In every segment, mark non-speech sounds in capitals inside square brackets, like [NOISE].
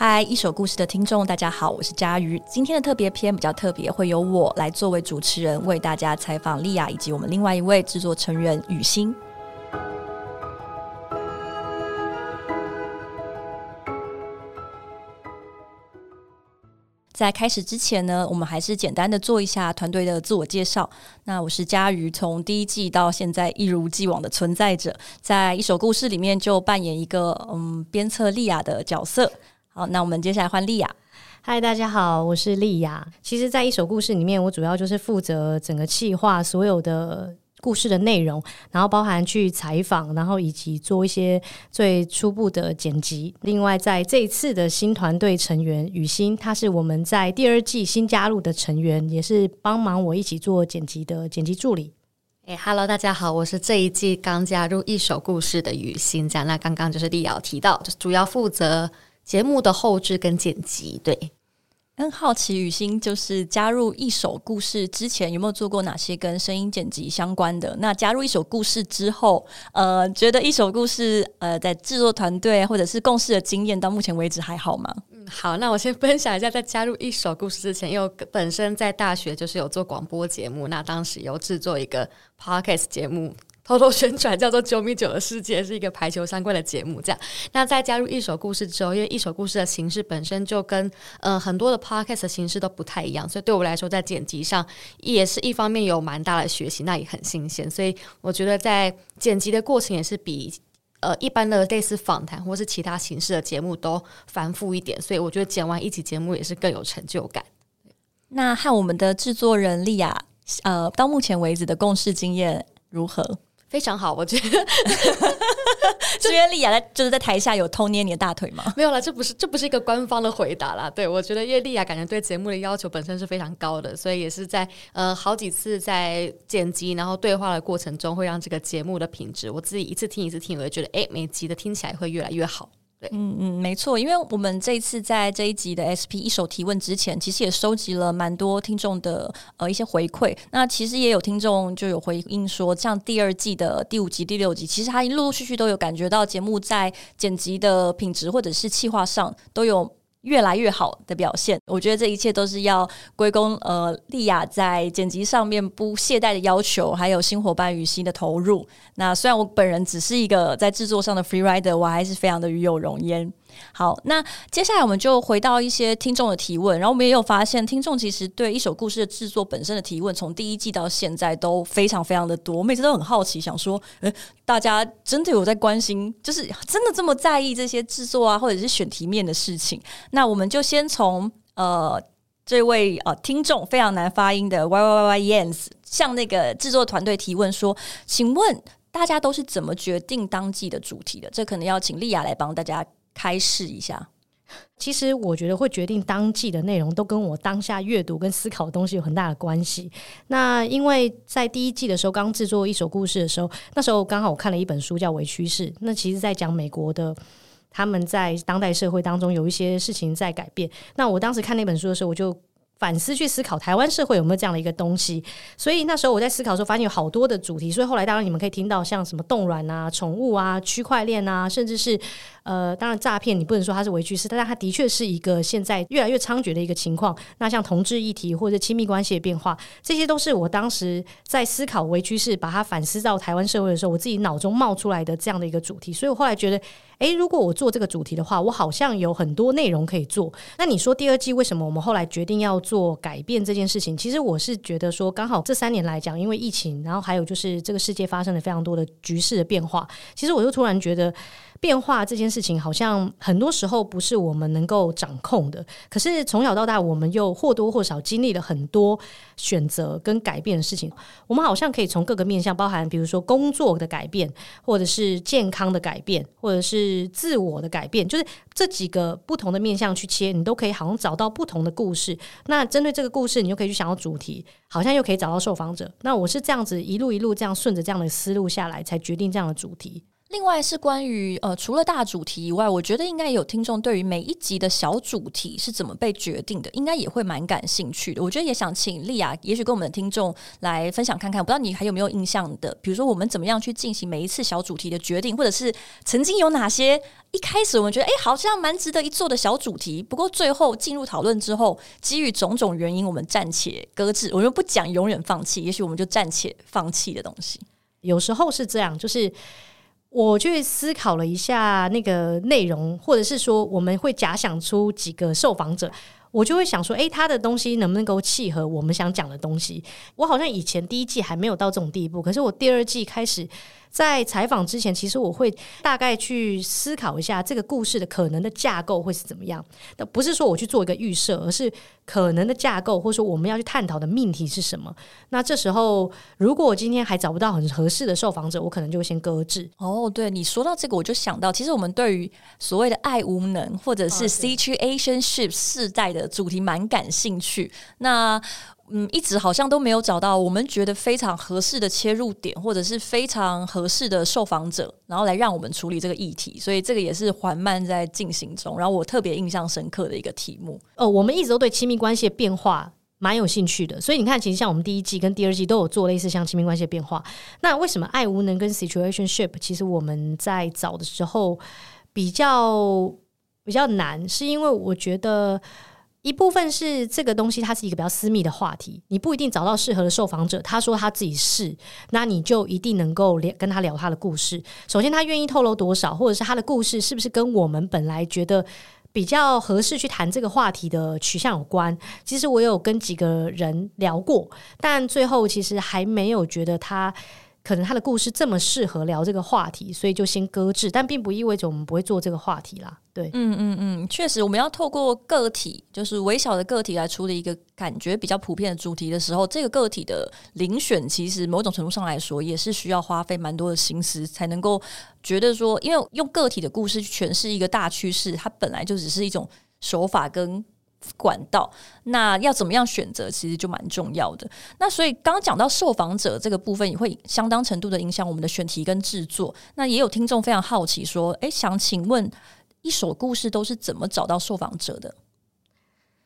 嗨，一首故事的听众，大家好，我是佳瑜。今天的特别篇比较特别，会由我来作为主持人，为大家采访莉雅以及我们另外一位制作成员雨欣。在开始之前呢，我们还是简单的做一下团队的自我介绍。那我是佳瑜，从第一季到现在一如既往的存在着，在一首故事里面就扮演一个嗯鞭策莉雅的角色。好，那我们接下来换丽雅。嗨，大家好，我是丽雅。其实，在一首故事里面，我主要就是负责整个企划所有的故事的内容，然后包含去采访，然后以及做一些最初步的剪辑。另外，在这一次的新团队成员雨欣，她是我们在第二季新加入的成员，也是帮忙我一起做剪辑的剪辑助理。哎哈喽，大家好，我是这一季刚加入一手故事的雨欣。这样，那刚刚就是丽雅提到，就是主要负责。节目的后置跟剪辑，对，很好奇雨欣就是加入一首故事之前有没有做过哪些跟声音剪辑相关的？那加入一首故事之后，呃，觉得一首故事呃在制作团队或者是共事的经验到目前为止还好吗？嗯，好，那我先分享一下，在加入一首故事之前，因为本身在大学就是有做广播节目，那当时有制作一个 podcast 节目。偷偷宣传叫做《九米九的世界》，是一个排球相关的节目。这样，那在加入一首故事之后，因为一首故事的形式本身就跟呃很多的 podcast 的形式都不太一样，所以对我来说，在剪辑上也是一方面有蛮大的学习，那也很新鲜。所以我觉得在剪辑的过程也是比呃一般的类似访谈或是其他形式的节目都繁复一点。所以我觉得剪完一集节目也是更有成就感。那和我们的制作人莉亚，呃，到目前为止的共事经验如何？非常好，我觉得。是因为莉雅在就是在台下有偷捏你的大腿吗？没有啦，这不是这不是一个官方的回答啦。对，我觉得因为莉雅感觉对节目的要求本身是非常高的，所以也是在呃好几次在剪辑然后对话的过程中，会让这个节目的品质，我自己一次听一次听，我就觉得哎，每集的听起来会越来越好。对，嗯嗯，没错，因为我们这一次在这一集的 SP 一手提问之前，其实也收集了蛮多听众的呃一些回馈。那其实也有听众就有回应说，像第二季的第五集、第六集，其实他陆陆续续都有感觉到节目在剪辑的品质或者是企划上都有。越来越好的表现，我觉得这一切都是要归功呃莉雅在剪辑上面不懈怠的要求，还有新伙伴与新的投入。那虽然我本人只是一个在制作上的 free rider，我还是非常的与有荣焉。好，那接下来我们就回到一些听众的提问，然后我们也有发现，听众其实对一手故事的制作本身的提问，从第一季到现在都非常非常的多。我每次都很好奇，想说，诶，大家真的有在关心，就是真的这么在意这些制作啊，或者是选题面的事情？那我们就先从呃这位呃听众非常难发音的 Y Y Y Yans 向那个制作团队提问说，请问大家都是怎么决定当季的主题的？这可能要请莉雅来帮大家。开示一下，其实我觉得会决定当季的内容，都跟我当下阅读跟思考的东西有很大的关系。那因为在第一季的时候，刚制作一首故事的时候，那时候刚好我看了一本书叫《微趋势》，那其实在讲美国的他们在当代社会当中有一些事情在改变。那我当时看那本书的时候，我就。反思去思考台湾社会有没有这样的一个东西，所以那时候我在思考的时候，发现有好多的主题。所以后来当然你们可以听到像什么冻卵啊、宠物啊、区块链啊，甚至是呃，当然诈骗你不能说它是微趋势，但它的确是一个现在越来越猖獗的一个情况。那像同志议题或者亲密关系的变化，这些都是我当时在思考微趋势，把它反思到台湾社会的时候，我自己脑中冒出来的这样的一个主题。所以我后来觉得。诶，如果我做这个主题的话，我好像有很多内容可以做。那你说第二季为什么我们后来决定要做改变这件事情？其实我是觉得说，刚好这三年来讲，因为疫情，然后还有就是这个世界发生了非常多的局势的变化，其实我就突然觉得。变化这件事事情，好像很多时候不是我们能够掌控的。可是从小到大，我们又或多或少经历了很多选择跟改变的事情。我们好像可以从各个面向，包含比如说工作的改变，或者是健康的改变，或者是自我的改变，就是这几个不同的面向去切，你都可以好像找到不同的故事。那针对这个故事，你就可以去想到主题，好像又可以找到受访者。那我是这样子一路一路这样顺着这样的思路下来，才决定这样的主题。另外是关于呃，除了大主题以外，我觉得应该也有听众对于每一集的小主题是怎么被决定的，应该也会蛮感兴趣的。我觉得也想请丽亚，也许跟我们的听众来分享看看。不知道你还有没有印象的，比如说我们怎么样去进行每一次小主题的决定，或者是曾经有哪些一开始我们觉得哎，好像蛮值得一做的小主题，不过最后进入讨论之后，基于种种原因，我们暂且搁置。我们不讲永远放弃，也许我们就暂且放弃的东西。有时候是这样，就是。我去思考了一下那个内容，或者是说我们会假想出几个受访者，我就会想说，诶，他的东西能不能够契合我们想讲的东西？我好像以前第一季还没有到这种地步，可是我第二季开始。在采访之前，其实我会大概去思考一下这个故事的可能的架构会是怎么样。那不是说我去做一个预设，而是可能的架构，或者说我们要去探讨的命题是什么。那这时候，如果我今天还找不到很合适的受访者，我可能就会先搁置。哦，对，你说到这个，我就想到，其实我们对于所谓的爱无能或者是 situationship 世代的主题蛮感兴趣。那嗯，一直好像都没有找到我们觉得非常合适的切入点，或者是非常合适的受访者，然后来让我们处理这个议题。所以这个也是缓慢在进行中。然后我特别印象深刻的一个题目。哦，我们一直都对亲密关系的变化蛮有兴趣的。所以你看，其实像我们第一季跟第二季都有做类似像亲密关系的变化。那为什么爱无能跟 situationship 其实我们在找的时候比较比较难，是因为我觉得。一部分是这个东西，它是一个比较私密的话题，你不一定找到适合的受访者。他说他自己是，那你就一定能够聊跟他聊他的故事。首先，他愿意透露多少，或者是他的故事是不是跟我们本来觉得比较合适去谈这个话题的取向有关？其实我有跟几个人聊过，但最后其实还没有觉得他。可能他的故事这么适合聊这个话题，所以就先搁置，但并不意味着我们不会做这个话题啦。对，嗯嗯嗯，确实，我们要透过个体，就是微小的个体来处理一个感觉比较普遍的主题的时候，这个个体的遴选，其实某种程度上来说，也是需要花费蛮多的心思，才能够觉得说，因为用个体的故事去诠释一个大趋势，它本来就只是一种手法跟。管道，那要怎么样选择，其实就蛮重要的。那所以刚刚讲到受访者这个部分，也会相当程度的影响我们的选题跟制作。那也有听众非常好奇说，诶，想请问一手故事都是怎么找到受访者的？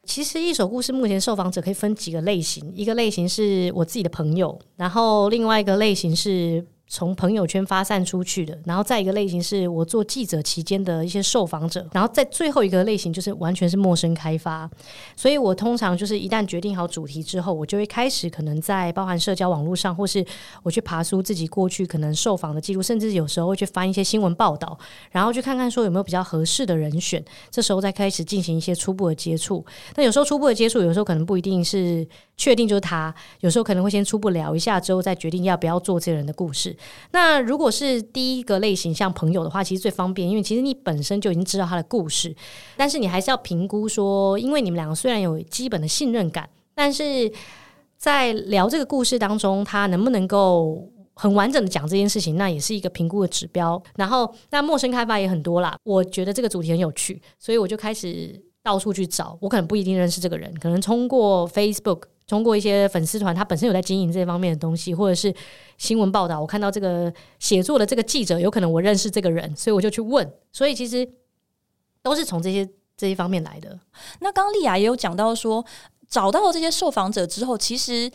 其实一手故事目前受访者可以分几个类型，一个类型是我自己的朋友，然后另外一个类型是。从朋友圈发散出去的，然后再一个类型是我做记者期间的一些受访者，然后在最后一个类型就是完全是陌生开发。所以我通常就是一旦决定好主题之后，我就会开始可能在包含社交网络上，或是我去爬书自己过去可能受访的记录，甚至有时候会去翻一些新闻报道，然后去看看说有没有比较合适的人选。这时候再开始进行一些初步的接触。那有时候初步的接触，有时候可能不一定是确定就是他，有时候可能会先初步聊一下之后再决定要不要做这个人的故事。那如果是第一个类型，像朋友的话，其实最方便，因为其实你本身就已经知道他的故事，但是你还是要评估说，因为你们两个虽然有基本的信任感，但是在聊这个故事当中，他能不能够很完整的讲这件事情，那也是一个评估的指标。然后，那陌生开发也很多啦，我觉得这个主题很有趣，所以我就开始到处去找。我可能不一定认识这个人，可能通过 Facebook。通过一些粉丝团，他本身有在经营这方面的东西，或者是新闻报道，我看到这个写作的这个记者，有可能我认识这个人，所以我就去问。所以其实都是从这些这一方面来的。那刚刚莉亚也有讲到说，找到了这些受访者之后，其实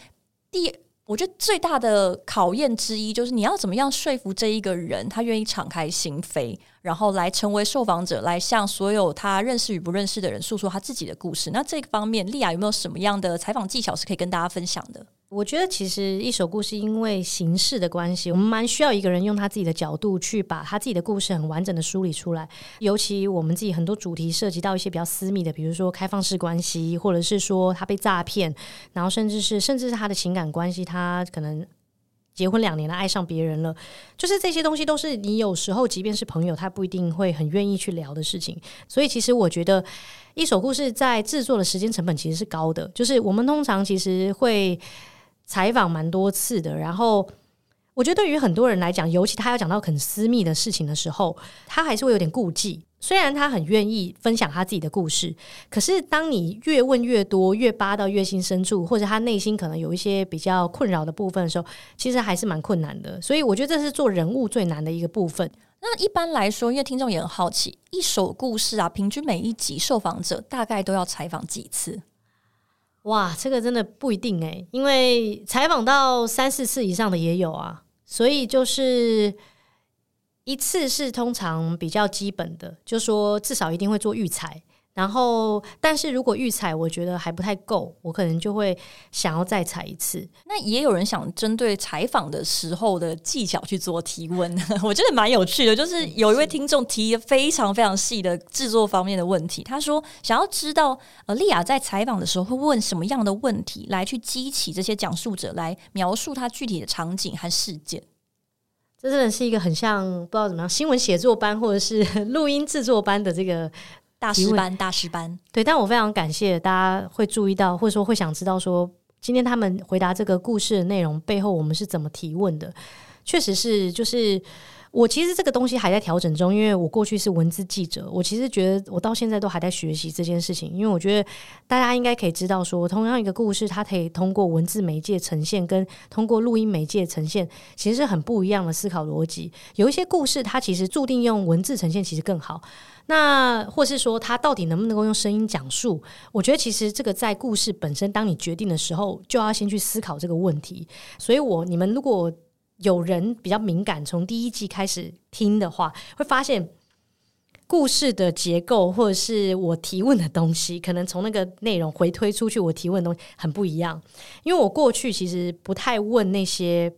第我觉得最大的考验之一，就是你要怎么样说服这一个人，他愿意敞开心扉。然后来成为受访者，来向所有他认识与不认识的人诉说他自己的故事。那这个方面，丽亚有没有什么样的采访技巧是可以跟大家分享的？我觉得其实一首故事因为形式的关系，我们蛮需要一个人用他自己的角度去把他自己的故事很完整的梳理出来。尤其我们自己很多主题涉及到一些比较私密的，比如说开放式关系，或者是说他被诈骗，然后甚至是甚至是他的情感关系，他可能。结婚两年了，爱上别人了，就是这些东西都是你有时候即便是朋友，他不一定会很愿意去聊的事情。所以其实我觉得一首故事在制作的时间成本其实是高的，就是我们通常其实会采访蛮多次的，然后我觉得对于很多人来讲，尤其他要讲到很私密的事情的时候，他还是会有点顾忌。虽然他很愿意分享他自己的故事，可是当你越问越多，越扒到越心深处，或者他内心可能有一些比较困扰的部分的时候，其实还是蛮困难的。所以我觉得这是做人物最难的一个部分。那一般来说，因为听众也很好奇，一手故事啊，平均每一集受访者大概都要采访几次？哇，这个真的不一定诶，因为采访到三四次以上的也有啊。所以就是一次是通常比较基本的，就说至少一定会做预采。然后，但是如果预采我觉得还不太够，我可能就会想要再采一次。那也有人想针对采访的时候的技巧去做提问，[LAUGHS] 我觉得蛮有趣的。就是有一位听众提非常非常细的制作方面的问题，他说想要知道呃丽亚在采访的时候会问什么样的问题来去激起这些讲述者来描述他具体的场景和事件。这真的是一个很像不知道怎么样新闻写作班或者是 [LAUGHS] 录音制作班的这个。大师班，大师班，对，但我非常感谢大家会注意到，或者说会想知道说，今天他们回答这个故事的内容背后，我们是怎么提问的？确实是，就是。我其实这个东西还在调整中，因为我过去是文字记者，我其实觉得我到现在都还在学习这件事情。因为我觉得大家应该可以知道说，同样一个故事，它可以通过文字媒介呈现，跟通过录音媒介呈现，其实是很不一样的思考逻辑。有一些故事，它其实注定用文字呈现其实更好。那或是说，它到底能不能够用声音讲述？我觉得其实这个在故事本身，当你决定的时候，就要先去思考这个问题。所以我你们如果。有人比较敏感，从第一季开始听的话，会发现故事的结构或者是我提问的东西，可能从那个内容回推出去，我提问的东西很不一样。因为我过去其实不太问那些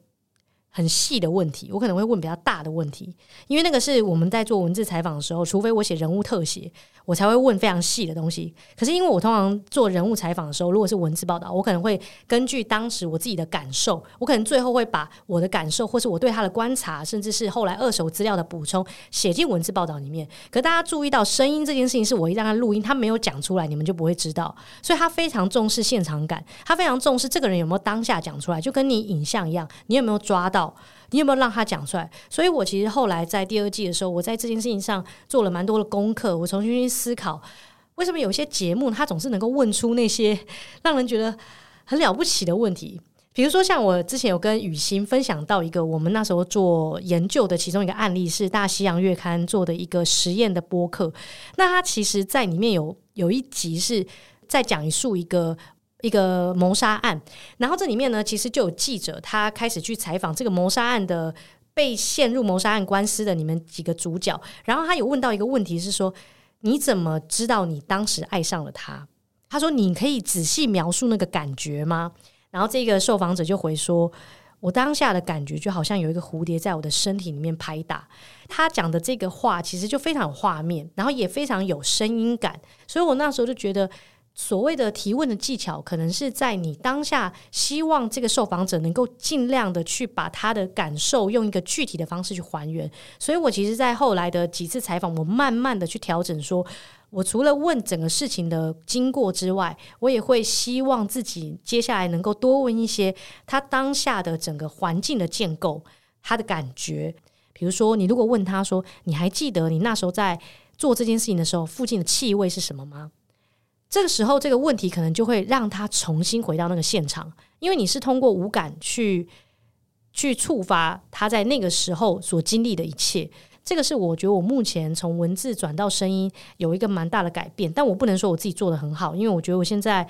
很细的问题，我可能会问比较大的问题，因为那个是我们在做文字采访的时候，除非我写人物特写。我才会问非常细的东西。可是因为我通常做人物采访的时候，如果是文字报道，我可能会根据当时我自己的感受，我可能最后会把我的感受，或是我对他的观察，甚至是后来二手资料的补充，写进文字报道里面。可大家注意到，声音这件事情是我一让他录音，他没有讲出来，你们就不会知道。所以他非常重视现场感，他非常重视这个人有没有当下讲出来，就跟你影像一样，你有没有抓到？你有没有让他讲出来？所以我其实后来在第二季的时候，我在这件事情上做了蛮多的功课，我重新去思考，为什么有些节目他总是能够问出那些让人觉得很了不起的问题？比如说，像我之前有跟雨欣分享到一个我们那时候做研究的其中一个案例，是大西洋月刊做的一个实验的播客。那他其实在里面有有一集是在讲述一个。一个谋杀案，然后这里面呢，其实就有记者，他开始去采访这个谋杀案的被陷入谋杀案官司的你们几个主角，然后他有问到一个问题是说，你怎么知道你当时爱上了他？他说，你可以仔细描述那个感觉吗？然后这个受访者就回说，我当下的感觉就好像有一个蝴蝶在我的身体里面拍打。他讲的这个话其实就非常有画面，然后也非常有声音感，所以我那时候就觉得。所谓的提问的技巧，可能是在你当下希望这个受访者能够尽量的去把他的感受用一个具体的方式去还原。所以我其实，在后来的几次采访，我慢慢的去调整，说我除了问整个事情的经过之外，我也会希望自己接下来能够多问一些他当下的整个环境的建构，他的感觉。比如说，你如果问他说：“你还记得你那时候在做这件事情的时候，附近的气味是什么吗？”这个时候，这个问题可能就会让他重新回到那个现场，因为你是通过五感去去触发他在那个时候所经历的一切。这个是我觉得我目前从文字转到声音有一个蛮大的改变，但我不能说我自己做得很好，因为我觉得我现在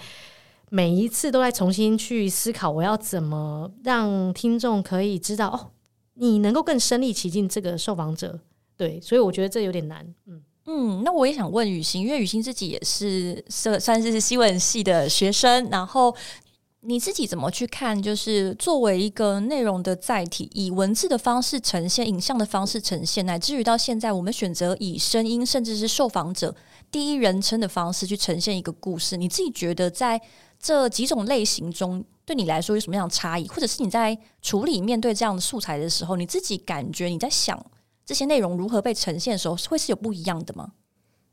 每一次都在重新去思考，我要怎么让听众可以知道哦，你能够更身临其境这个受访者。对，所以我觉得这有点难，嗯。嗯，那我也想问雨欣，因为雨欣自己也是算算是新闻系的学生，然后你自己怎么去看？就是作为一个内容的载体，以文字的方式呈现，影像的方式呈现，乃至于到现在，我们选择以声音，甚至是受访者第一人称的方式去呈现一个故事。你自己觉得在这几种类型中，对你来说有什么样的差异？或者是你在处理面对这样的素材的时候，你自己感觉你在想？这些内容如何被呈现的时候，会是有不一样的吗？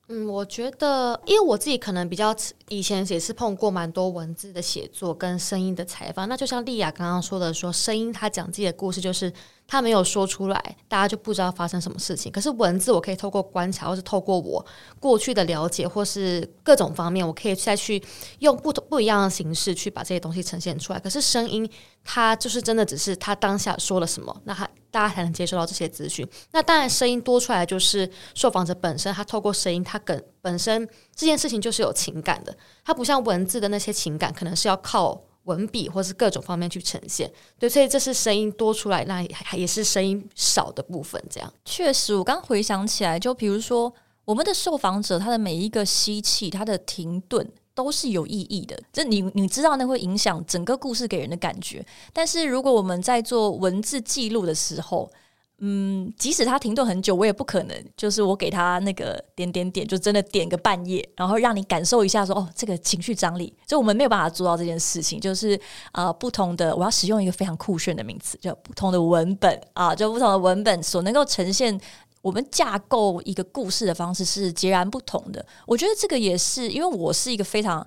嗯，我觉得，因为我自己可能比较以前也是碰过蛮多文字的写作跟声音的采访，那就像丽亚刚刚说的说，说声音他讲自己的故事就是。他没有说出来，大家就不知道发生什么事情。可是文字，我可以透过观察，或是透过我过去的了解，或是各种方面，我可以再去用不同不一样的形式去把这些东西呈现出来。可是声音，它就是真的只是他当下说了什么，那他大家才能接收到这些资讯。那当然，声音多出来就是受访者本身，他透过声音，他跟本身这件事情就是有情感的，它不像文字的那些情感，可能是要靠。文笔或是各种方面去呈现，对，所以这是声音多出来，那还也是声音少的部分。这样确实，我刚回想起来，就比如说我们的受访者，他的每一个吸气，他的停顿都是有意义的。这你你知道，那会影响整个故事给人的感觉。但是如果我们在做文字记录的时候，嗯，即使他停顿很久，我也不可能就是我给他那个点点点，就真的点个半夜，然后让你感受一下说哦，这个情绪张力，就我们没有办法做到这件事情。就是呃，不同的，我要使用一个非常酷炫的名词，叫不同的文本啊，就不同的文本所能够呈现我们架构一个故事的方式是截然不同的。我觉得这个也是因为我是一个非常。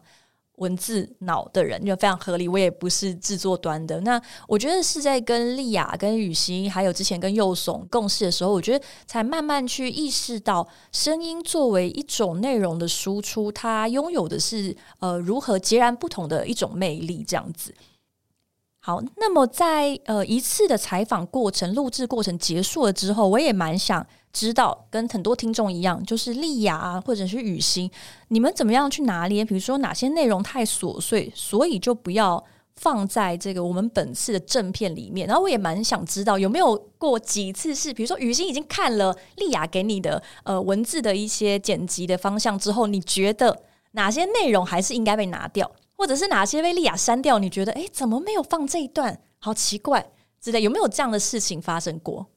文字脑的人就非常合理，我也不是制作端的。那我觉得是在跟丽雅、跟雨欣，还有之前跟右怂共事的时候，我觉得才慢慢去意识到，声音作为一种内容的输出，它拥有的是呃如何截然不同的一种魅力，这样子。好，那么在呃一次的采访过程、录制过程结束了之后，我也蛮想。知道跟很多听众一样，就是莉亚啊，或者是雨欣，你们怎么样去拿捏？比如说哪些内容太琐碎，所以就不要放在这个我们本次的正片里面。然后我也蛮想知道，有没有过几次是，比如说雨欣已经看了莉亚给你的呃文字的一些剪辑的方向之后，你觉得哪些内容还是应该被拿掉，或者是哪些被莉亚删掉？你觉得哎，怎么没有放这一段？好奇怪之类，有没有这样的事情发生过？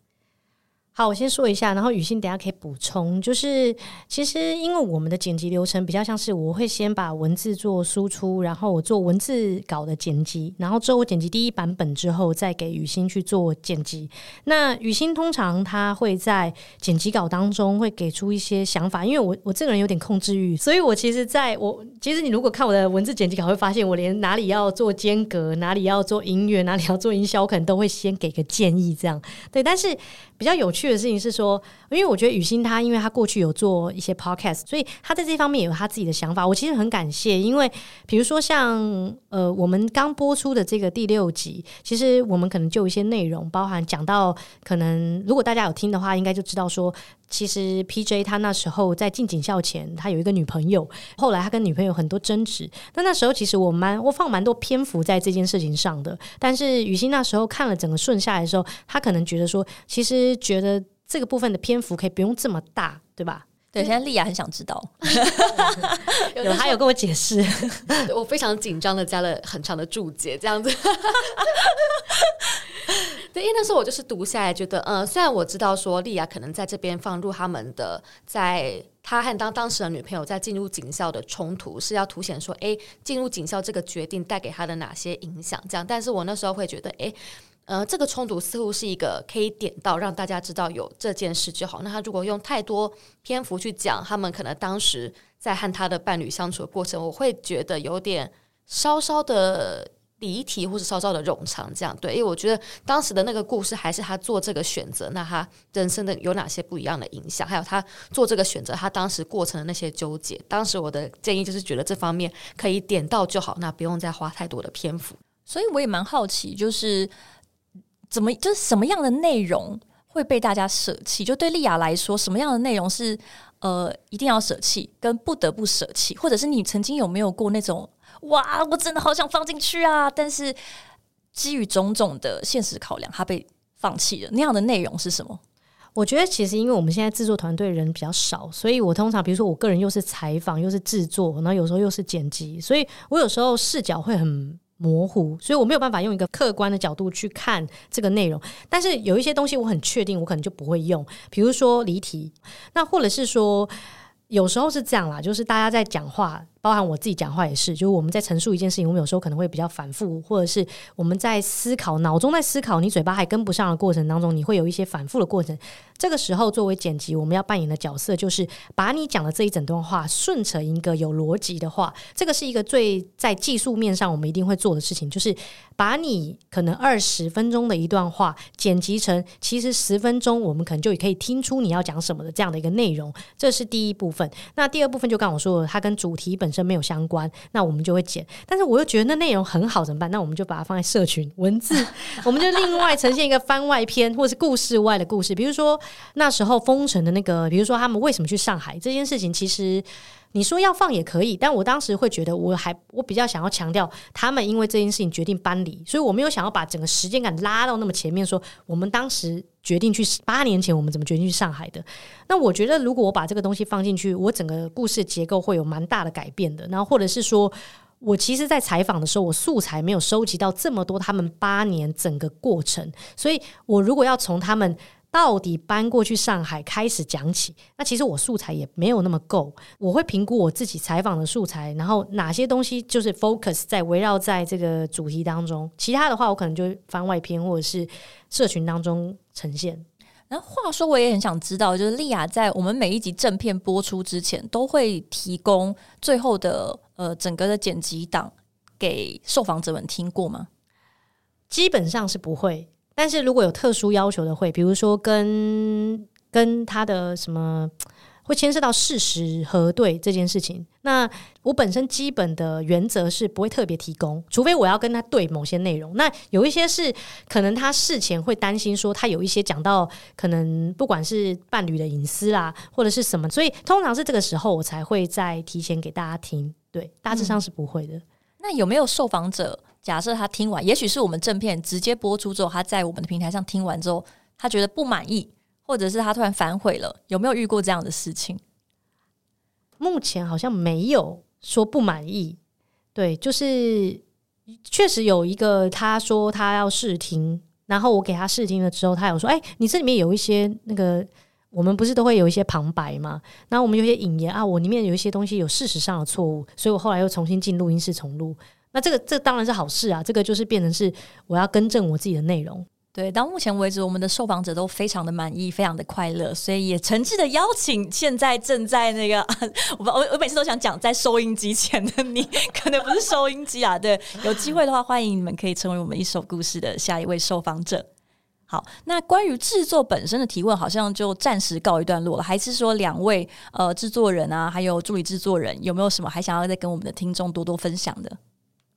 好，我先说一下，然后雨欣等下可以补充。就是其实因为我们的剪辑流程比较像是，我会先把文字做输出，然后我做文字稿的剪辑，然后之后我剪辑第一版本之后，再给雨欣去做剪辑。那雨欣通常他会在剪辑稿当中会给出一些想法，因为我我这个人有点控制欲，所以我其实在我其实你如果看我的文字剪辑稿，会发现我连哪里要做间隔，哪里要做音乐，哪里要做音效，我可能都会先给个建议，这样对，但是。比较有趣的事情是说，因为我觉得雨欣他，因为他过去有做一些 podcast，所以他在这方面有他自己的想法。我其实很感谢，因为比如说像呃，我们刚播出的这个第六集，其实我们可能就一些内容，包含讲到可能如果大家有听的话，应该就知道说。其实 PJ 他那时候在进警校前，他有一个女朋友，后来他跟女朋友很多争执。那那时候其实我蛮我放蛮多篇幅在这件事情上的。但是雨欣那时候看了整个顺下来的时候，他可能觉得说，其实觉得这个部分的篇幅可以不用这么大，对吧？对，现在丽亚很想知道，[LAUGHS] 有他有跟我解释，我非常紧张的加了很长的注解，这样子。[LAUGHS] 对，因为那时候我就是读下来，觉得，嗯，虽然我知道说莉亚可能在这边放入他们的，在他和当当时的女朋友在进入警校的冲突，是要凸显说，哎，进入警校这个决定带给他的哪些影响，这样。但是我那时候会觉得，哎，呃，这个冲突似乎是一个可以点到让大家知道有这件事就好。那他如果用太多篇幅去讲他们可能当时在和他的伴侣相处的过程，我会觉得有点稍稍的。离题或是稍稍的冗长，这样对，因为我觉得当时的那个故事还是他做这个选择，那他人生的有哪些不一样的影响，还有他做这个选择，他当时过程的那些纠结。当时我的建议就是觉得这方面可以点到就好，那不用再花太多的篇幅。所以我也蛮好奇，就是怎么就是什么样的内容会被大家舍弃？就对丽亚来说，什么样的内容是呃一定要舍弃，跟不得不舍弃，或者是你曾经有没有过那种？哇，我真的好想放进去啊！但是基于种种的现实考量，它被放弃了。那样的内容是什么？我觉得其实因为我们现在制作团队人比较少，所以我通常比如说我个人又是采访又是制作，然后有时候又是剪辑，所以我有时候视角会很模糊，所以我没有办法用一个客观的角度去看这个内容。但是有一些东西我很确定，我可能就不会用，比如说离题，那或者是说。有时候是这样啦，就是大家在讲话，包含我自己讲话也是，就是我们在陈述一件事情，我们有时候可能会比较反复，或者是我们在思考，脑中在思考，你嘴巴还跟不上的过程当中，你会有一些反复的过程。这个时候作为剪辑，我们要扮演的角色就是把你讲的这一整段话顺成一个有逻辑的话。这个是一个最在技术面上我们一定会做的事情，就是把你可能二十分钟的一段话剪辑成其实十分钟我们可能就可以听出你要讲什么的这样的一个内容。这是第一部分。那第二部分就刚我说的，它跟主题本身没有相关，那我们就会剪。但是我又觉得那内容很好，怎么办？那我们就把它放在社群文字，[LAUGHS] 我们就另外呈现一个番外篇，或是故事外的故事。比如说那时候封城的那个，比如说他们为什么去上海这件事情，其实你说要放也可以，但我当时会觉得，我还我比较想要强调，他们因为这件事情决定搬离，所以我没有想要把整个时间感拉到那么前面，说我们当时决定去八年前，我们怎么决定去上海的。那我觉得，如果我把这个东西放进去，我整个故事结构会有蛮大的改变的。然后或者是说。我其实，在采访的时候，我素材没有收集到这么多，他们八年整个过程，所以我如果要从他们到底搬过去上海开始讲起，那其实我素材也没有那么够。我会评估我自己采访的素材，然后哪些东西就是 focus 在围绕在这个主题当中，其他的话我可能就番外篇或者是社群当中呈现。那话说，我也很想知道，就是丽亚在我们每一集正片播出之前，都会提供最后的呃整个的剪辑档给受访者们听过吗？基本上是不会，但是如果有特殊要求的会，比如说跟跟他的什么。会牵涉到事实核对这件事情。那我本身基本的原则是不会特别提供，除非我要跟他对某些内容。那有一些是可能他事前会担心说他有一些讲到可能不管是伴侣的隐私啦，或者是什么，所以通常是这个时候我才会再提前给大家听。对，大致上是不会的。嗯。那有没有受访者假设他听完，也许是我们正片直接播出之后，他在我们的平台上听完之后，他觉得不满意？或者是他突然反悔了，有没有遇过这样的事情？目前好像没有说不满意。对，就是确实有一个他说他要试听，然后我给他试听了之后，他有说：“哎、你这里面有一些那个，我们不是都会有一些旁白吗？然后我们有些引言啊，我里面有一些东西有事实上的错误，所以我后来又重新进录音室重录。那这个这当然是好事啊，这个就是变成是我要更正我自己的内容。”对，到目前为止，我们的受访者都非常的满意，非常的快乐，所以也诚挚的邀请现在正在那个，[LAUGHS] 我我我每次都想讲在收音机前的你，可能不是收音机啊，对，有机会的话，欢迎你们可以成为我们一手故事的下一位受访者。好，那关于制作本身的提问，好像就暂时告一段落了，还是说两位呃制作人啊，还有助理制作人，有没有什么还想要再跟我们的听众多多分享的？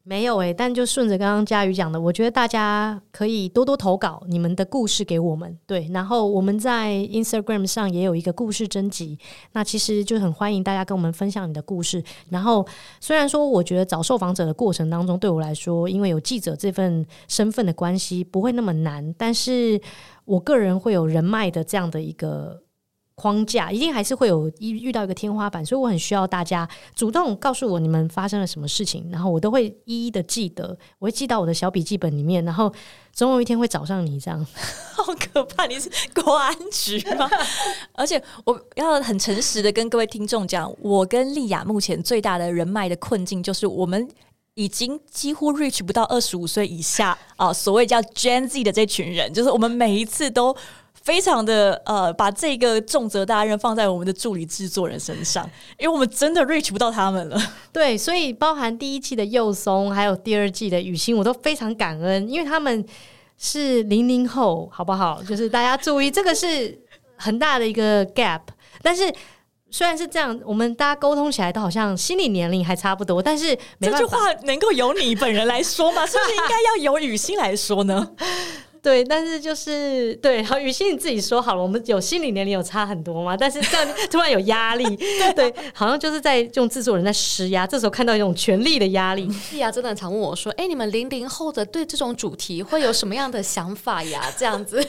没有诶、但就顺着刚刚家瑜讲的，我觉得大家可以多多投稿你们的故事给我们，对，然后我们在 Instagram 上也有一个故事征集，那其实就很欢迎大家跟我们分享你的故事。然后虽然说我觉得找受访者的过程当中，对我来说，因为有记者这份身份的关系，不会那么难，但是我个人会有人脉的这样的一个。框架一定还是会有一遇到一个天花板，所以我很需要大家主动告诉我你们发生了什么事情，然后我都会一一的记得，我会记到我的小笔记本里面，然后总有一天会找上你，这样好可怕！你是国安局吗？而且我要很诚实的跟各位听众讲，我跟莉亚目前最大的人脉的困境就是我们已经几乎 reach 不到二十五岁以下啊，所谓叫 Gen Z 的这群人，就是我们每一次都。非常的呃，把这个重责大任放在我们的助理制作人身上，因为我们真的 reach 不到他们了。[LAUGHS] 对，所以包含第一季的佑松，还有第二季的雨欣，我都非常感恩，因为他们是零零后，好不好？就是大家注意，这个是很大的一个 gap。但是虽然是这样，我们大家沟通起来都好像心理年龄还差不多，但是这句话能够由你本人来说吗？是不是应该要由雨欣来说呢？[LAUGHS] 对，但是就是对，好，雨欣你自己说好了，我们有心理年龄有差很多吗？但是这样 [LAUGHS] 突然有压力，[LAUGHS] 对，对，好像就是在用制作人在施压，这时候看到一种权力的压力。是呀，真的很常问我说：“哎，你们零零后的对这种主题会有什么样的想法呀？”这样子。[LAUGHS]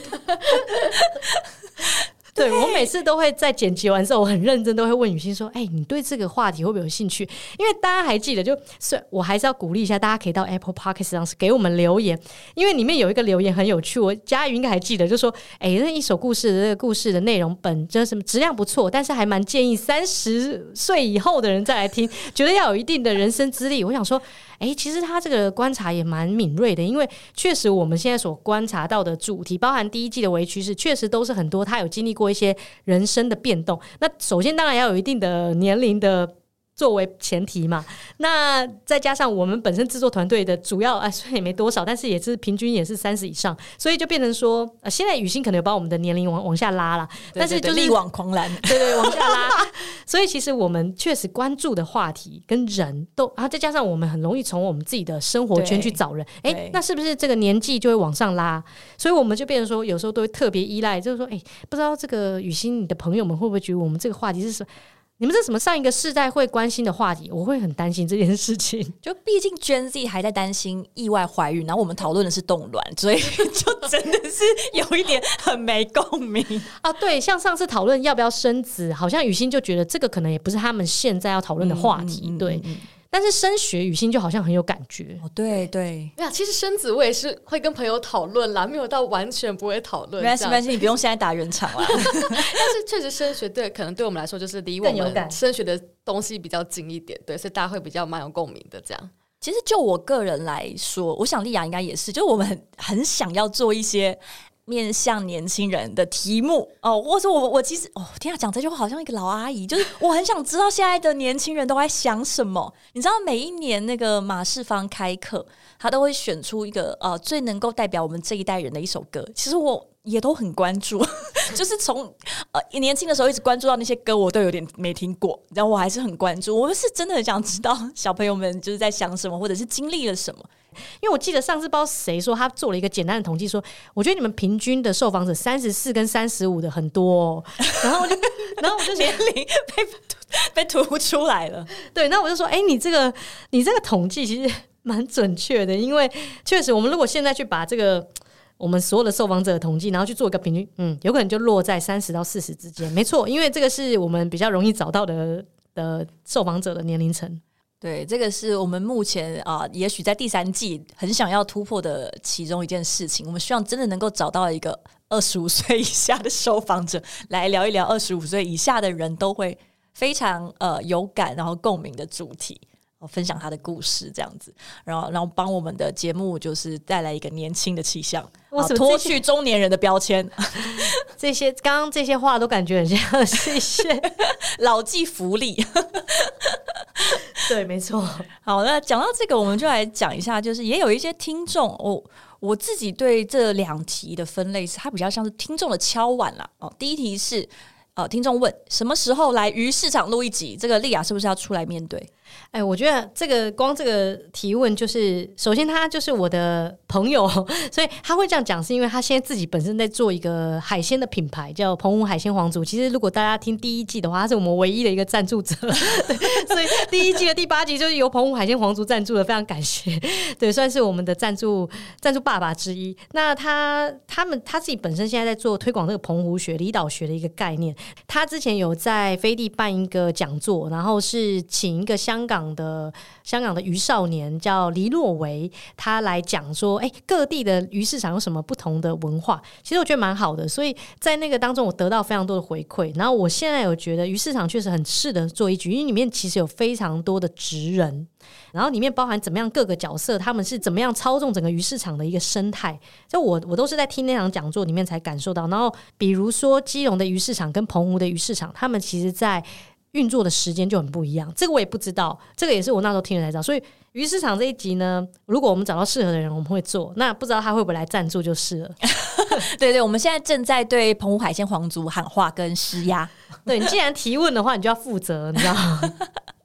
对，我每次都会在剪辑完之后，我很认真，都会问雨欣说：“哎、欸，你对这个话题会不会有兴趣？”因为大家还记得，就是我还是要鼓励一下，大家可以到 Apple Podcast 上给我们留言，因为里面有一个留言很有趣，我佳瑜应该还记得，就说：“哎、欸，那一首故事的这个故事的内容本真什么质量不错，但是还蛮建议三十岁以后的人再来听，觉得要有一定的人生资历。”我想说。哎，其实他这个观察也蛮敏锐的，因为确实我们现在所观察到的主题，包含第一季的微趋势，确实都是很多他有经历过过一些人生的变动。那首先当然要有一定的年龄的。作为前提嘛，那再加上我们本身制作团队的主要啊，虽然也没多少，但是也是平均也是三十以上，所以就变成说，呃，现在雨欣可能有把我们的年龄往往下拉了，但是就是力挽狂澜，[LAUGHS] 对，对对，往下拉。[LAUGHS] 所以其实我们确实关注的话题跟人都然啊，再加上我们很容易从我们自己的生活圈去找人，哎，那是不是这个年纪就会往上拉？所以我们就变成说，有时候都会特别依赖，就是说，哎，不知道这个雨欣，你的朋友们会不会觉得我们这个话题是什么？你们是什么上一个世代会关心的话题？我会很担心这件事情。[LAUGHS] 就毕竟 Gen Z 还在担心意外怀孕，然后我们讨论的是冻卵，所以 [LAUGHS] 就真的是有一点很没共鸣 [LAUGHS] 啊。对，像上次讨论要不要生子，好像雨欣就觉得这个可能也不是他们现在要讨论的话题。嗯、对。嗯嗯嗯但是升学雨欣就好像很有感觉哦，对对，没有，其实生子我也是会跟朋友讨论啦，没有到完全不会讨论。没关系，没关系，你不用现在打圆场啦。[LAUGHS] 但是确实升学对，可能对我们来说就是离我们升学的东西比较近一点，对，所以大家会比较蛮有共鸣的。这样，其实就我个人来说，我想莉雅应该也是，就我们很很想要做一些。面向年轻人的题目哦，或者我我其实哦，天啊，讲这句话好像一个老阿姨，就是我很想知道现在的年轻人都在想什么。你知道每一年那个马世芳开课，他都会选出一个呃最能够代表我们这一代人的一首歌。其实我也都很关注，[LAUGHS] 就是从呃年轻的时候一直关注到那些歌，我都有点没听过，然后我还是很关注。我们是真的很想知道小朋友们就是在想什么，或者是经历了什么。因为我记得上次不知道谁说他做了一个简单的统计，说我觉得你们平均的受访者三十四跟三十五的很多，哦，然后我就然后我就年龄 [LAUGHS] 被被突出来了。对，那我就说，哎、欸，你这个你这个统计其实蛮准确的，因为确实我们如果现在去把这个我们所有的受访者的统计，然后去做一个平均，嗯，有可能就落在三十到四十之间。没错，因为这个是我们比较容易找到的的受访者的年龄层。对，这个是我们目前啊、也许在第三季很想要突破的其中一件事情。我们希望真的能够找到一个二十五 [LAUGHS] 岁以下的受访者来聊一聊二十五岁以下的人都会非常呃有感然后共鸣的主题，分享他的故事这样子，然后然后帮我们的节目就是带来一个年轻的气象，脱去中年人的标签。[LAUGHS] 这些刚刚这些话都感觉很像是一些老骥伏櫪。[LAUGHS] 对，没错。好，那讲到这个，我们就来讲一下，就是也有一些听众，我我自己对这两题的分类是，它比较像是听众的敲碗啦。哦，第一题是，呃，听众问什么时候来鱼市场录一集？这个丽雅是不是要出来面对？哎，我觉得这个光这个提问就是，首先他就是我的朋友，[LAUGHS] 所以他会这样讲，是因为他现在自己本身在做一个海鲜的品牌，叫澎湖海鲜皇族。其实如果大家听第一季的话，他是我们唯一的一个赞助者，[LAUGHS] 所以第一季的第八集就是由澎湖海鲜皇族赞助的，非常感谢，对，算是我们的赞助赞助爸爸之一。那他他们他自己本身现在在做推广这个澎湖学、离岛学的一个概念。他之前有在飞地办一个讲座，然后是请一个香香。港的香港的鱼少年叫黎洛维，他来讲说，哎，各地的鱼市场有什么不同的文化？其实我觉得蛮好的，所以在那个当中，我得到非常多的回馈。然后我现在有觉得鱼市场确实很适合做一局，因为里面其实有非常多的职人，然后里面包含怎么样各个角色，他们是怎么样操纵整个鱼市场的一个生态。就我我都是在听那场讲座里面才感受到。然后比如说基隆的鱼市场跟澎湖的鱼市场，他们其实在运作的时间就很不一样，这个我也不知道，这个也是我那时候听了才知道。所以鱼市场这一集呢，如果我们找到适合的人，我们会做。那不知道他会不会来赞助就是了。[LAUGHS] 对对，我们现在正在对澎湖海鲜皇族喊话跟施压。[LAUGHS] 对，你既然提问的话，你就要负责，你知道吗？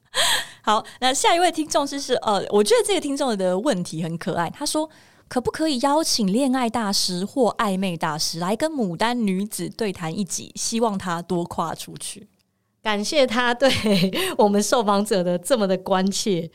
[LAUGHS] 好，那下一位听众就是呃，我觉得这个听众的问题很可爱。他说，可不可以邀请恋爱大师或暧昧大师来跟牡丹女子对谈一集？希望他多跨出去。感谢他对我们受访者的这么的关切。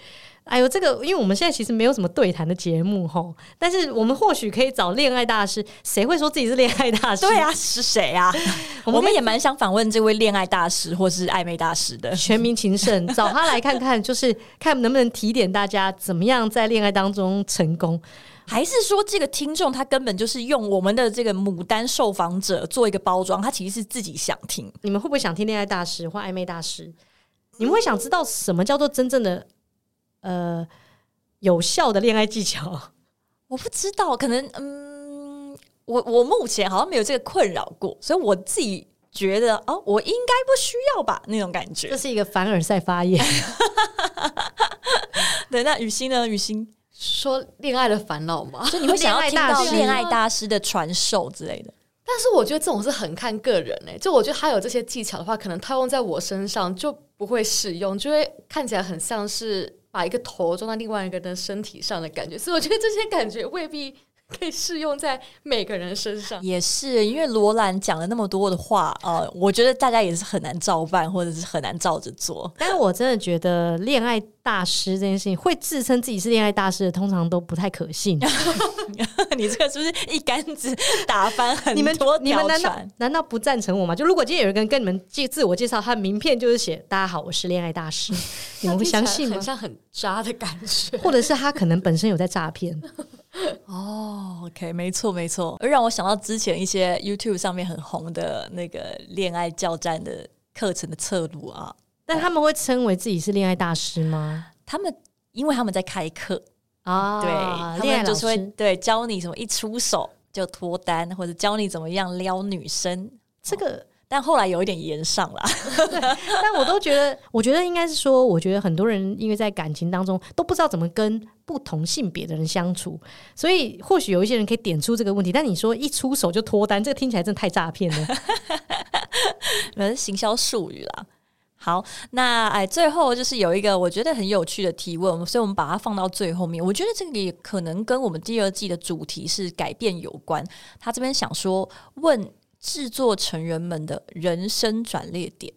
哎呦，这个，因为我们现在其实没有什么对谈的节目吼，但是我们或许可以找恋爱大师。谁会说自己是恋爱大师？对啊，是谁啊？[LAUGHS] 我们，我们也蛮想访问这位恋爱大师或是暧昧大师的。全民情圣，找他来看看，就是看能不能提点大家怎么样在恋爱当中成功。还是说，这个听众他根本就是用我们的这个牡丹受访者做一个包装，他其实是自己想听。你们会不会想听恋爱大师或暧昧大师？你们会想知道什么叫做真正的呃有效的恋爱技巧？我不知道，可能嗯，我我目前好像没有这个困扰过，所以我自己觉得哦，我应该不需要吧那种感觉。这是一个凡尔赛发言。[LAUGHS] 对，那雨欣呢？予昕说恋爱的烦恼吗？所以你会想要听到恋爱大师的传授之类的。但是我觉得这种是很看个人诶、欸，就我觉得他有这些技巧的话，可能套用在我身上就不会适用，就会看起来很像是把一个头装在另外一个人的身体上的感觉，所以我觉得这些感觉未必。可以适用在每个人身上，也是因为罗兰讲了那么多的话，呃，我觉得大家也是很难照办，或者是很难照着做。但是我真的觉得恋爱大师这件事情，会自称自己是恋爱大师的，通常都不太可信。[LAUGHS] 你这个是不是一竿子打翻很多条船？你们难道难道不赞成我吗？就如果今天有人跟你们介自我介绍，他的名片就是写“大家好，我是恋爱大师”，[LAUGHS] 你们会相信吗？很像很渣的感觉，或者是他可能本身有在诈骗。[LAUGHS] [LAUGHS] 哦、oh，OK，没错没错，而让我想到之前一些 YouTube 上面很红的那个恋爱教战的课程的侧录啊，但他们会称为自己是恋爱大师吗？他们因为他们在开课啊，对，恋爱就是会对教你什么一出手就脱单，或者教你怎么样撩女生，这个。但后来有一点延上了，[LAUGHS] 但我都觉得，我觉得应该是说，我觉得很多人因为在感情当中都不知道怎么跟不同性别的人相处，所以或许有一些人可以点出这个问题。但你说一出手就脱单，这个听起来真的太诈骗了，可能行销术语啦。好，那哎，最后就是有一个我觉得很有趣的提问，所以我们把它放到最后面。我觉得这个也可能跟我们第二季的主题是改变有关。他这边想说问。制作成员们的人生转捩点，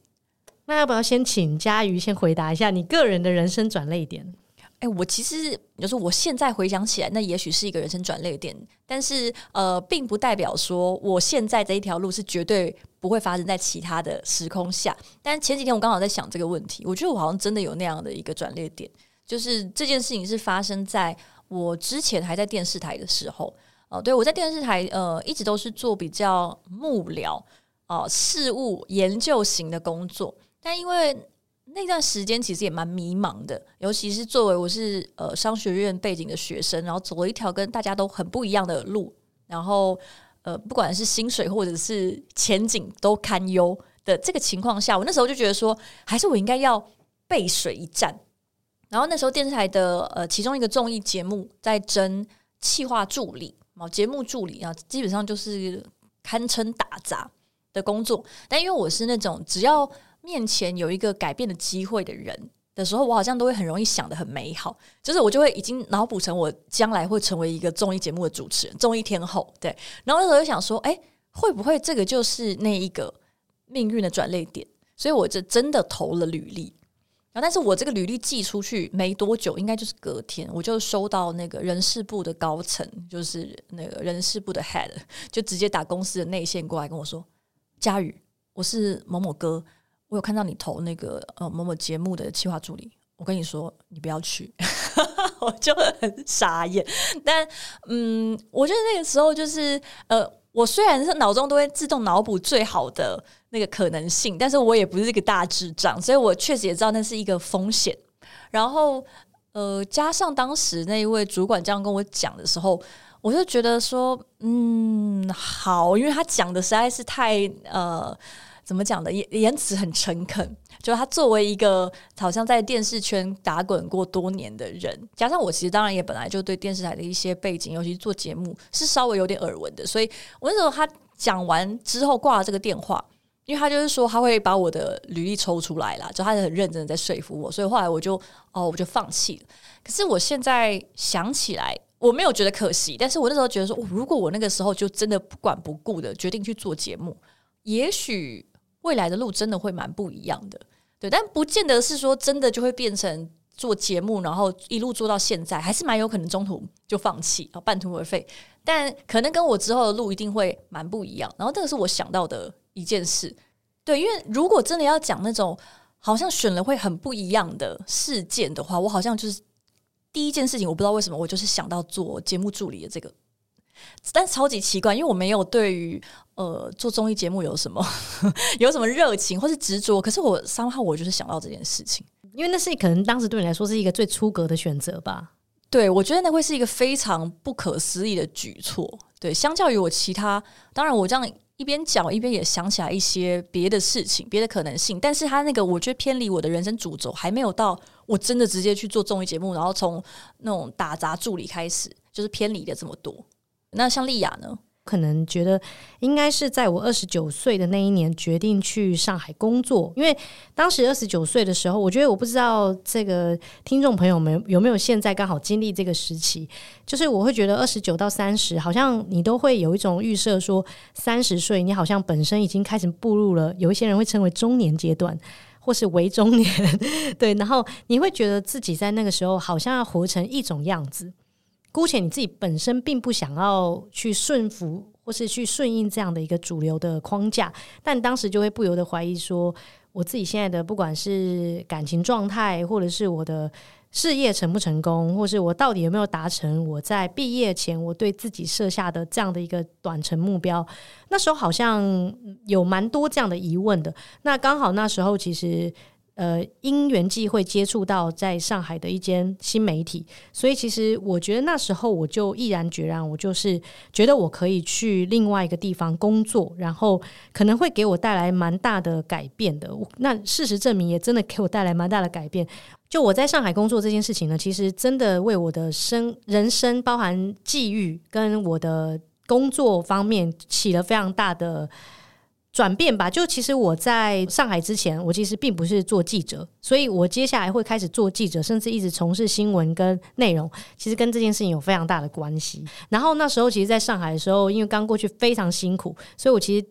那要不要先请佳瑜先回答一下你个人的人生转捩点？哎、欸，我其实就是我现在回想起来，那也许是一个人生转捩点，但是呃，并不代表说我现在这一条路是绝对不会发生在其他的时空下。但前几天我刚好在想这个问题，我觉得我好像真的有那样的一个转捩点，就是这件事情是发生在我之前还在电视台的时候。哦，对，我在电视台呃，一直都是做比较幕僚哦、事务研究型的工作。但因为那段时间其实也蛮迷茫的，尤其是作为我是呃商学院背景的学生，然后走了一条跟大家都很不一样的路，然后呃，不管是薪水或者是前景都堪忧的这个情况下，我那时候就觉得说，还是我应该要背水一战。然后那时候电视台的呃其中一个综艺节目在争企划助理。哦节目助理啊，基本上就是堪称打杂的工作。但因为我是那种只要面前有一个改变的机会的人的时候，我好像都会很容易想得很美好，就是我就会已经脑补成我将来会成为一个综艺节目的主持人、综艺天后。对，然后那时候就想说，哎，会不会这个就是那一个命运的转捩点？所以我就真的投了履历。然后，但是我这个履历寄出去没多久，应该就是隔天，我就收到那个人事部的高层，就是那个人事部的 head，就直接打公司的内线过来跟我说：“佳宇，我是某某哥，我有看到你投那个呃某某节目的企划助理，我跟你说，你不要去。[LAUGHS] ”我就很傻眼。但嗯，我觉得那个时候就是呃，我虽然是脑中都会自动脑补最好的。那个可能性，但是我也不是一个大智障，所以我确实也知道那是一个风险。然后，呃，加上当时那一位主管这样跟我讲的时候，我就觉得说，嗯，好，因为他讲的实在是太呃，怎么讲的，言言辞很诚恳。就他作为一个好像在电视圈打滚过多年的人，加上我其实当然也本来就对电视台的一些背景，尤其是做节目是稍微有点耳闻的，所以我那时候他讲完之后挂了这个电话。因为他就是说他会把我的履历抽出来啦，就他是很认真的在说服我，所以后来我就哦我就放弃了。可是我现在想起来，我没有觉得可惜，但是我那时候觉得说，如果我那个时候就真的不管不顾的决定去做节目，也许未来的路真的会蛮不一样的。对，但不见得是说真的就会变成做节目，然后一路做到现在，还是蛮有可能中途就放弃啊，半途而废。但可能跟我之后的路一定会蛮不一样。然后这个是我想到的。一件事，对，因为如果真的要讲那种好像选了会很不一样的事件的话，我好像就是第一件事情，我不知道为什么我就是想到做节目助理的这个，但超级奇怪，因为我没有对于呃做综艺节目有什么 [LAUGHS] 有什么热情或是执着，可是我三号我就是想到这件事情，因为那是可能当时对你来说是一个最出格的选择吧。对，我觉得那会是一个非常不可思议的举措。对，相较于我其他，当然我这样一边讲一边也想起来一些别的事情、别的可能性，但是他那个我觉得偏离我的人生主轴，还没有到我真的直接去做综艺节目，然后从那种打杂助理开始，就是偏离的这么多。那像丽雅呢？可能觉得应该是在我二十九岁的那一年决定去上海工作，因为当时二十九岁的时候，我觉得我不知道这个听众朋友们有没有现在刚好经历这个时期，就是我会觉得二十九到三十，好像你都会有一种预设，说三十岁你好像本身已经开始步入了，有一些人会称为中年阶段，或是为中年，[LAUGHS] 对，然后你会觉得自己在那个时候好像要活成一种样子。姑且你自己本身并不想要去顺服或是去顺应这样的一个主流的框架，但当时就会不由得怀疑说，我自己现在的不管是感情状态，或者是我的事业成不成功，或是我到底有没有达成我在毕业前我对自己设下的这样的一个短程目标，那时候好像有蛮多这样的疑问的。那刚好那时候其实。呃，因缘际会接触到在上海的一间新媒体，所以其实我觉得那时候我就毅然决然，我就是觉得我可以去另外一个地方工作，然后可能会给我带来蛮大的改变的。那事实证明，也真的给我带来蛮大的改变。就我在上海工作这件事情呢，其实真的为我的生人生，包含际遇跟我的工作方面起了非常大的。转变吧，就其实我在上海之前，我其实并不是做记者，所以我接下来会开始做记者，甚至一直从事新闻跟内容，其实跟这件事情有非常大的关系。然后那时候，其实在上海的时候，因为刚过去非常辛苦，所以我其实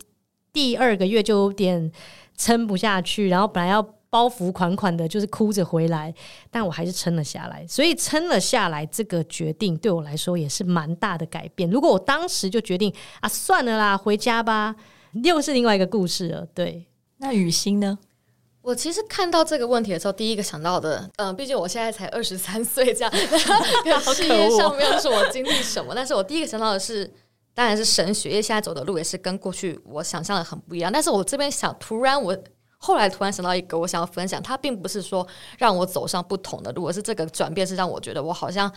第二个月就有点撑不下去，然后本来要包袱款款的，就是哭着回来，但我还是撑了下来。所以撑了下来，这个决定对我来说也是蛮大的改变。如果我当时就决定啊，算了啦，回家吧。[LAUGHS] 又是另外一个故事了，对。那雨欣呢？我其实看到这个问题的时候，第一个想到的，嗯、呃，毕竟我现在才二十三 [LAUGHS] 岁，这样事业上没有什么经历什么，但是我第一个想到的是，当然是神学，因为现在走的路也是跟过去我想象的很不一样。但是我这边想，突然我后来突然想到一个，我想要分享，它并不是说让我走上不同的路，而是这个转变是让我觉得我好像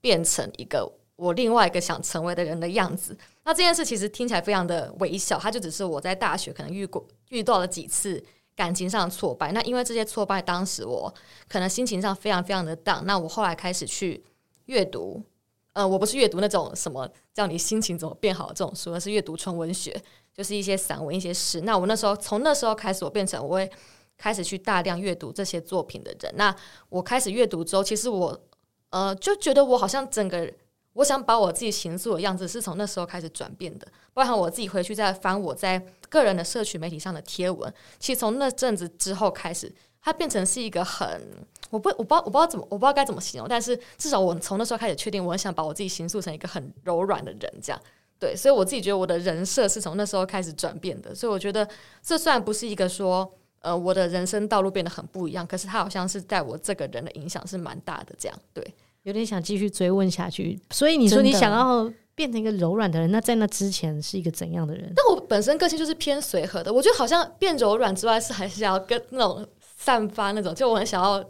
变成一个。我另外一个想成为的人的样子，那这件事其实听起来非常的微小，它就只是我在大学可能遇过遇到了几次感情上的挫败。那因为这些挫败，当时我可能心情上非常非常的 down。那我后来开始去阅读，呃，我不是阅读那种什么叫你心情怎么变好的这种书，而是阅读纯文学，就是一些散文、一些诗。那我那时候从那时候开始，我变成我会开始去大量阅读这些作品的人。那我开始阅读之后，其实我呃就觉得我好像整个。我想把我自己形塑的样子是从那时候开始转变的，包含我自己回去再翻我在个人的社群媒体上的贴文，其实从那阵子之后开始，它变成是一个很我不我不知道我不知道怎么我不知道该怎么形容，但是至少我从那时候开始确定，我很想把我自己形塑成一个很柔软的人，这样对，所以我自己觉得我的人设是从那时候开始转变的，所以我觉得这虽然不是一个说呃我的人生道路变得很不一样，可是它好像是在我这个人的影响是蛮大的，这样对。有点想继续追问下去，所以你说你想要变成一个柔软的人，那在那之前是一个怎样的人？那我本身个性就是偏随和的，我觉得好像变柔软之外，是还是要跟那种散发那种，就我很想要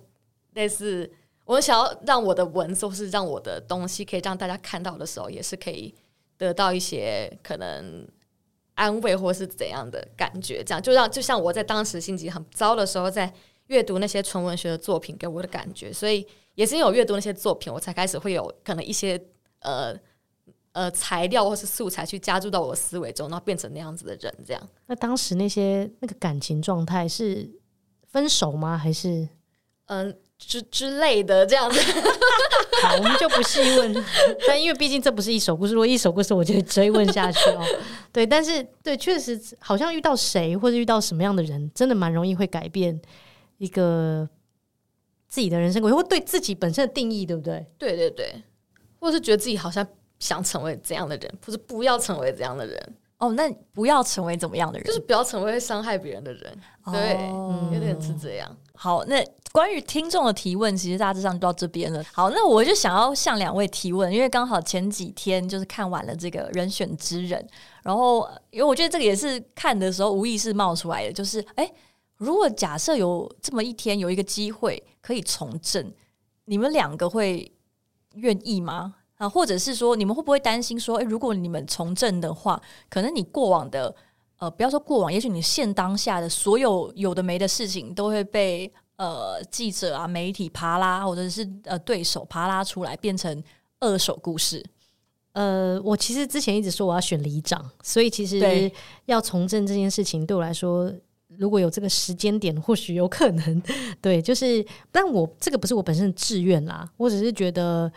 类似，我很想要让我的文字或是让我的东西可以让大家看到的时候，也是可以得到一些可能安慰或是怎样的感觉，这样。就让就像我在当时心情很糟的时候，在阅读那些纯文学的作品给我的感觉，所以。也是因为我阅读那些作品，我才开始会有可能一些呃呃材料或是素材去加注到我的思维中，然后变成那样子的人。这样，那当时那些那个感情状态是分手吗？还是嗯、呃、之之类的这样子？[LAUGHS] 好，我们就不细问。[LAUGHS] 但因为毕竟这不是一首故事，如果一首故事，我就会追问下去哦。[LAUGHS] 对，但是对，确实好像遇到谁或者遇到什么样的人，真的蛮容易会改变一个。自己的人生轨迹，或对自己本身的定义，对不对？对对对，或是觉得自己好像想成为这样的人，或是不要成为这样的人。哦，那不要成为怎么样的人？就是不要成为会伤害别人的人。对，哦、有点是这样。好，那关于听众的提问，其实大致上就到这边了。好，那我就想要向两位提问，因为刚好前几天就是看完了这个人选之人，然后因为我觉得这个也是看的时候无意识冒出来的，就是哎。诶如果假设有这么一天，有一个机会可以从政，你们两个会愿意吗？啊，或者是说，你们会不会担心说，诶，如果你们从政的话，可能你过往的呃，不要说过往，也许你现当下的所有有的没的事情，都会被呃记者啊、媒体扒拉，或者是呃对手扒拉出来，变成二手故事。呃，我其实之前一直说我要选里长，所以其实要从政这件事情对我来说，如果有这个时间点，或许有可能。[LAUGHS] 对，就是，但我这个不是我本身的志愿啦，我只是觉得，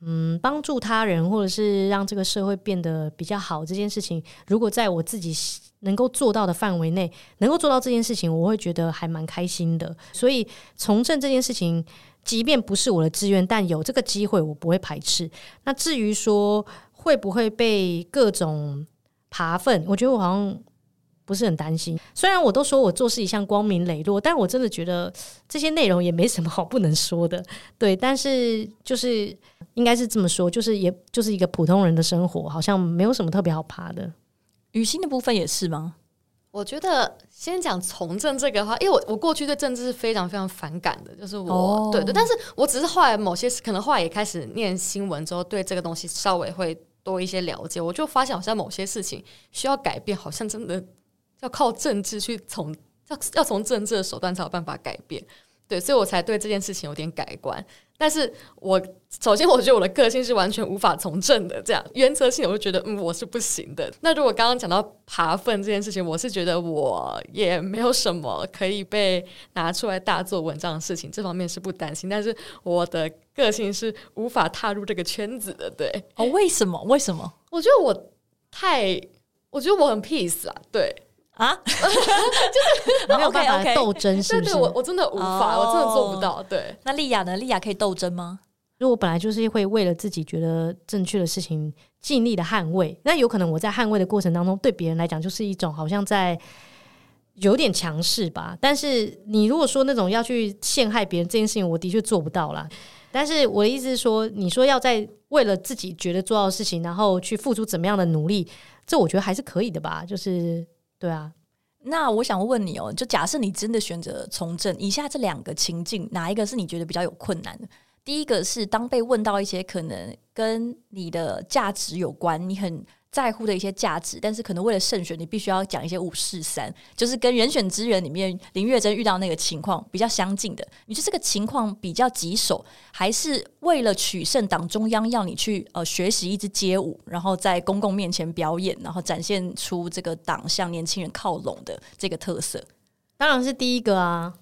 嗯，帮助他人或者是让这个社会变得比较好这件事情，如果在我自己能够做到的范围内，能够做到这件事情，我会觉得还蛮开心的。所以从政这件事情。即便不是我的志愿，但有这个机会，我不会排斥。那至于说会不会被各种扒粪，我觉得我好像不是很担心。虽然我都说我做事一向光明磊落，但我真的觉得这些内容也没什么好不能说的。[LAUGHS] 对，但是就是应该是这么说，就是也就是一个普通人的生活，好像没有什么特别好爬的。雨欣的部分也是吗？我觉得先讲从政这个的话，因为我我过去对政治是非常非常反感的，就是我、哦、对对，但是我只是后来某些可能后来也开始念新闻之后，对这个东西稍微会多一些了解，我就发现好像某些事情需要改变，好像真的要靠政治去从要要从政治的手段才有办法改变，对，所以我才对这件事情有点改观。但是我首先我觉得我的个性是完全无法从政的，这样原则性我就觉得嗯我是不行的。那如果刚刚讲到爬粪这件事情，我是觉得我也没有什么可以被拿出来大做文章的事情，这方面是不担心。但是我的个性是无法踏入这个圈子的，对。哦，为什么？为什么？我觉得我太，我觉得我很 peace 啊，对。啊，[LAUGHS] 就是没有办法斗争，是不是？对对，我我真的无法，我真的做不到。对，那莉亚呢？莉亚可以斗争吗？如果本来就是会为了自己觉得正确的事情尽力的捍卫，那有可能我在捍卫的过程当中，对别人来讲就是一种好像在有点强势吧。但是你如果说那种要去陷害别人这件事情，我的确做不到啦。但是我的意思是说，你说要在为了自己觉得做到的事情，然后去付出怎么样的努力，这我觉得还是可以的吧。就是。对啊，那我想问你哦，就假设你真的选择从政，以下这两个情境，哪一个是你觉得比较有困难的？第一个是当被问到一些可能跟你的价值有关，你很。在乎的一些价值，但是可能为了胜选，你必须要讲一些五四三，就是跟人选之人里面林月珍遇到那个情况比较相近的。你说这个情况比较棘手，还是为了取胜，党中央要你去呃学习一支街舞，然后在公共面前表演，然后展现出这个党向年轻人靠拢的这个特色？当然是第一个啊。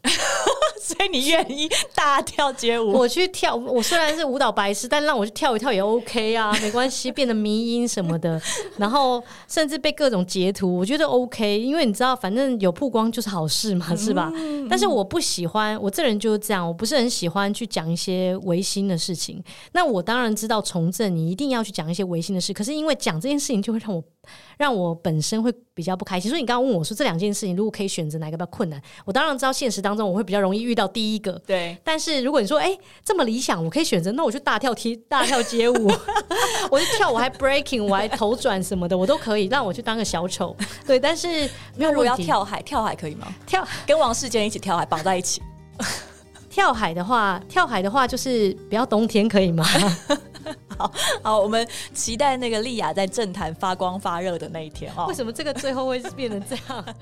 所以你愿意大跳街舞？我去跳，我虽然是舞蹈白痴，但让我去跳一跳也 OK 啊，没关系，变得迷音什么的，然后甚至被各种截图，我觉得 OK，因为你知道，反正有曝光就是好事嘛，是吧？嗯、但是我不喜欢，我这人就是这样，我不是很喜欢去讲一些违心的事情。那我当然知道从政，你一定要去讲一些违心的事，可是因为讲这件事情就会让我。让我本身会比较不开心，所以你刚刚问我说，这两件事情如果可以选择哪一个比较困难，我当然知道现实当中我会比较容易遇到第一个。对，但是如果你说哎这么理想，我可以选择，那我就大跳踢大跳街舞，[LAUGHS] 我就跳，我还 breaking，我还头转什么的，我都可以让我去当个小丑。对，但是没有，如果要跳海，跳海可以吗？跳跟王世坚一起跳海绑在一起。[LAUGHS] 跳海的话，跳海的话就是不要冬天可以吗？[LAUGHS] 好好，我们期待那个莉亚在政坛发光发热的那一天哦。为什么这个最后会变成这样？[LAUGHS]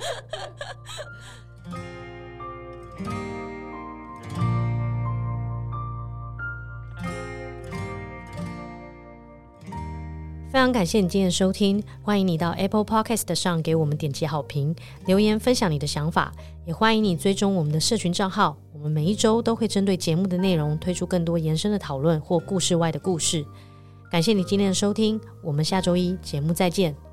非常感谢你今天的收听，欢迎你到 Apple Podcast 上给我们点击好评、留言分享你的想法，也欢迎你追踪我们的社群账号。我们每一周都会针对节目的内容推出更多延伸的讨论或故事外的故事。感谢你今天的收听，我们下周一节目再见。